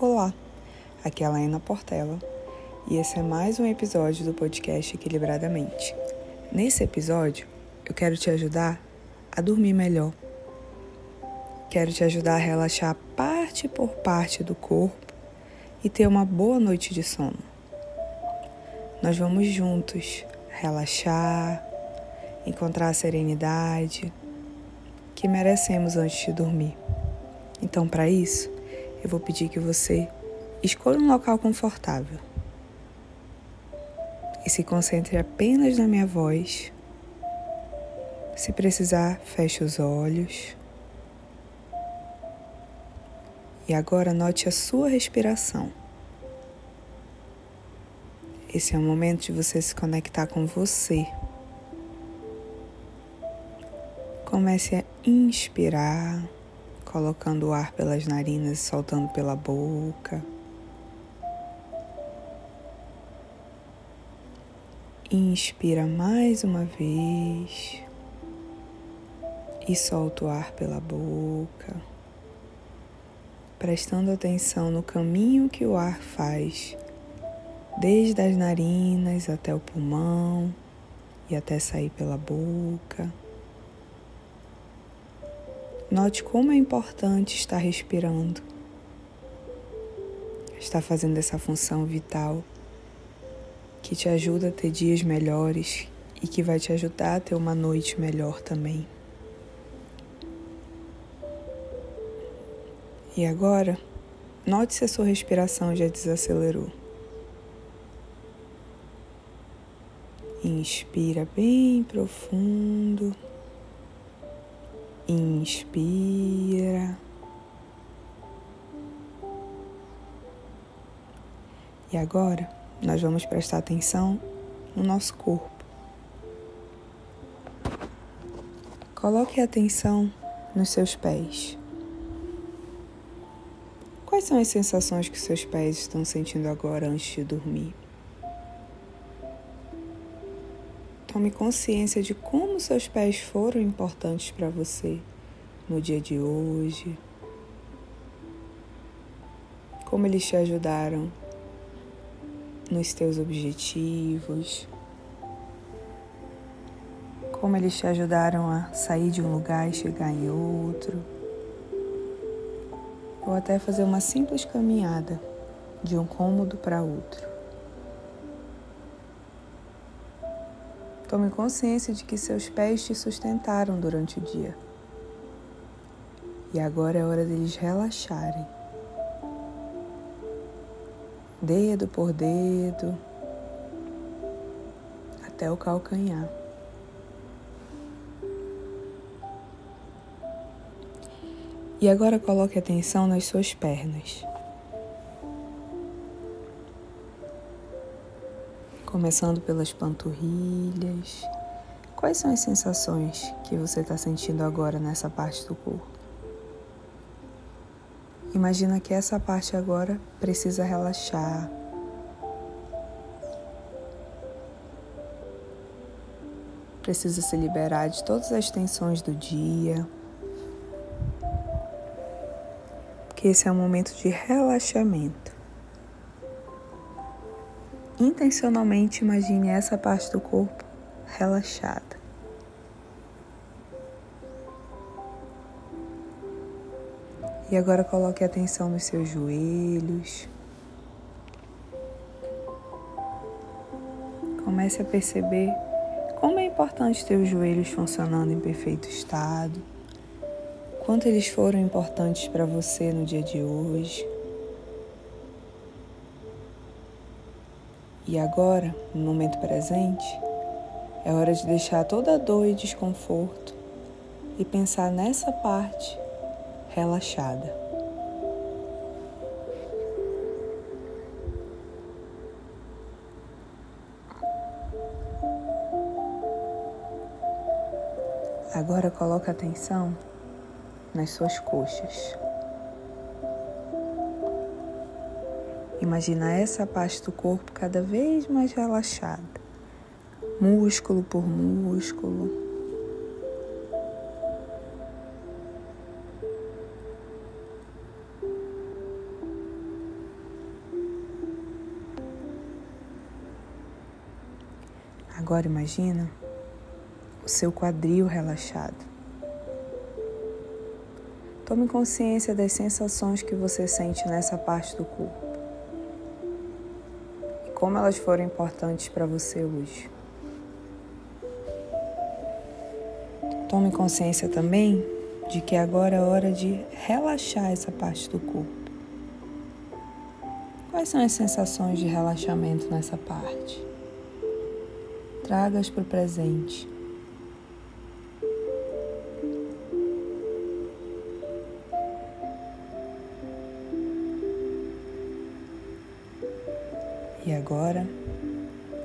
Olá, aqui é a Laina Portela e esse é mais um episódio do podcast Equilibradamente. Nesse episódio, eu quero te ajudar a dormir melhor. Quero te ajudar a relaxar parte por parte do corpo e ter uma boa noite de sono. Nós vamos juntos relaxar, encontrar a serenidade que merecemos antes de dormir. Então, para isso, eu vou pedir que você escolha um local confortável e se concentre apenas na minha voz. Se precisar, feche os olhos. E agora note a sua respiração. Esse é o momento de você se conectar com você. Comece a inspirar colocando o ar pelas narinas e soltando pela boca. Inspira mais uma vez e solta o ar pela boca, prestando atenção no caminho que o ar faz, desde as narinas até o pulmão e até sair pela boca. Note como é importante estar respirando, estar fazendo essa função vital que te ajuda a ter dias melhores e que vai te ajudar a ter uma noite melhor também. E agora, note se a sua respiração já desacelerou. Inspira bem profundo. Inspira. E agora nós vamos prestar atenção no nosso corpo. Coloque a atenção nos seus pés. Quais são as sensações que seus pés estão sentindo agora antes de dormir? Tome consciência de como seus pés foram importantes para você no dia de hoje. Como eles te ajudaram nos teus objetivos. Como eles te ajudaram a sair de um lugar e chegar em outro. Ou até fazer uma simples caminhada de um cômodo para outro. Tome consciência de que seus pés te sustentaram durante o dia. E agora é hora deles relaxarem. Dedo por dedo, até o calcanhar. E agora coloque atenção nas suas pernas. Começando pelas panturrilhas. Quais são as sensações que você está sentindo agora nessa parte do corpo? Imagina que essa parte agora precisa relaxar. Precisa se liberar de todas as tensões do dia. Que esse é um momento de relaxamento intencionalmente imagine essa parte do corpo relaxada. E agora coloque atenção nos seus joelhos. Comece a perceber como é importante ter os joelhos funcionando em perfeito estado. Quanto eles foram importantes para você no dia de hoje. E agora, no momento presente, é hora de deixar toda a dor e desconforto e pensar nessa parte relaxada. Agora coloca atenção nas suas coxas. Imagina essa parte do corpo cada vez mais relaxada, músculo por músculo. Agora imagina o seu quadril relaxado. Tome consciência das sensações que você sente nessa parte do corpo como elas foram importantes para você hoje. Tome consciência também de que agora é hora de relaxar essa parte do corpo. Quais são as sensações de relaxamento nessa parte? Traga-as para o presente. E agora,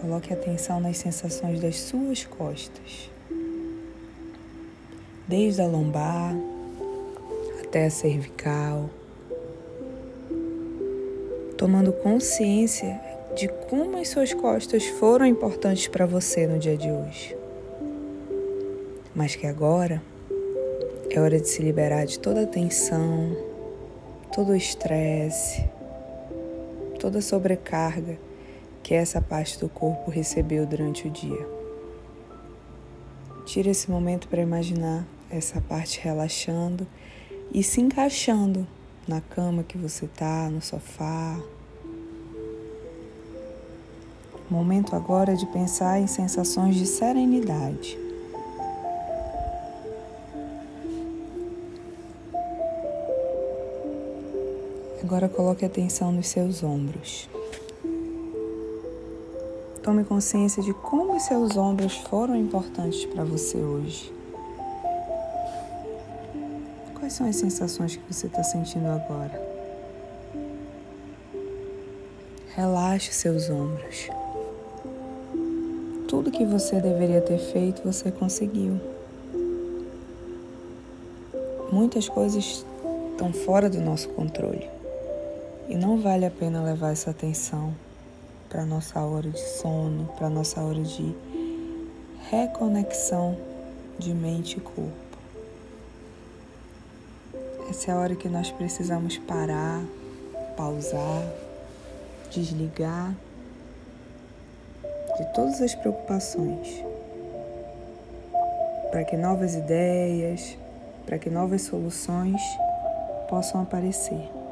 coloque atenção nas sensações das suas costas, desde a lombar até a cervical, tomando consciência de como as suas costas foram importantes para você no dia de hoje. Mas que agora é hora de se liberar de toda a tensão, todo o estresse, toda a sobrecarga que essa parte do corpo recebeu durante o dia. Tire esse momento para imaginar essa parte relaxando e se encaixando na cama que você está, no sofá, Momento agora de pensar em sensações de serenidade. Agora coloque atenção nos seus ombros. Tome consciência de como os seus ombros foram importantes para você hoje. Quais são as sensações que você está sentindo agora? Relaxe seus ombros tudo que você deveria ter feito, você conseguiu. Muitas coisas estão fora do nosso controle e não vale a pena levar essa atenção para nossa hora de sono, para nossa hora de reconexão de mente e corpo. Essa é a hora que nós precisamos parar, pausar, desligar de todas as preocupações, para que novas ideias, para que novas soluções possam aparecer.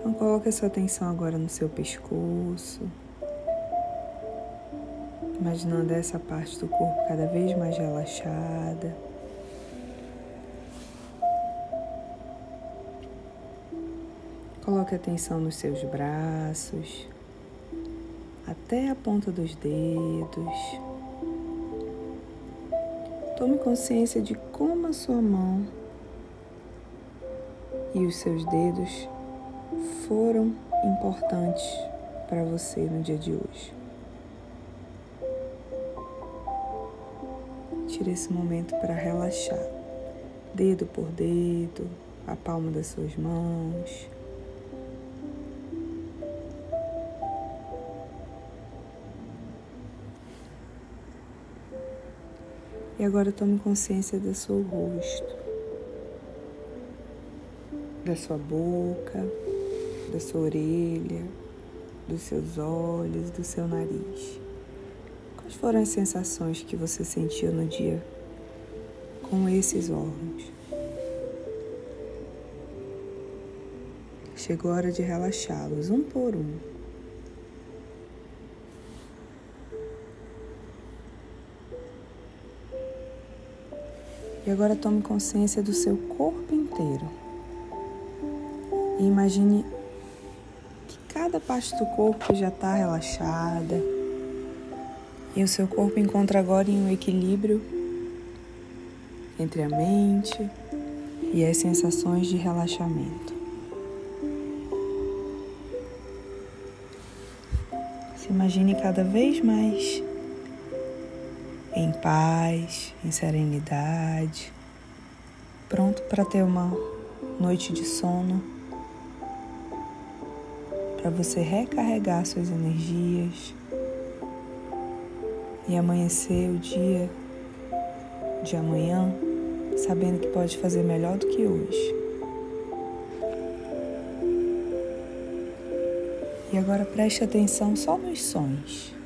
Então coloque a sua atenção agora no seu pescoço, imaginando essa parte do corpo cada vez mais relaxada. Coloque atenção nos seus braços, até a ponta dos dedos. Tome consciência de como a sua mão e os seus dedos foram importantes para você no dia de hoje. Tire esse momento para relaxar, dedo por dedo, a palma das suas mãos. E agora tome consciência do seu rosto, da sua boca, da sua orelha, dos seus olhos, do seu nariz. Quais foram as sensações que você sentiu no dia com esses órgãos? Chegou a hora de relaxá-los um por um. E agora tome consciência do seu corpo inteiro. E imagine cada parte do corpo já está relaxada. E o seu corpo encontra agora em um equilíbrio entre a mente e as sensações de relaxamento. Se imagine cada vez mais em paz, em serenidade, pronto para ter uma noite de sono, para você recarregar suas energias e amanhecer o dia de amanhã sabendo que pode fazer melhor do que hoje. E agora preste atenção só nos sons.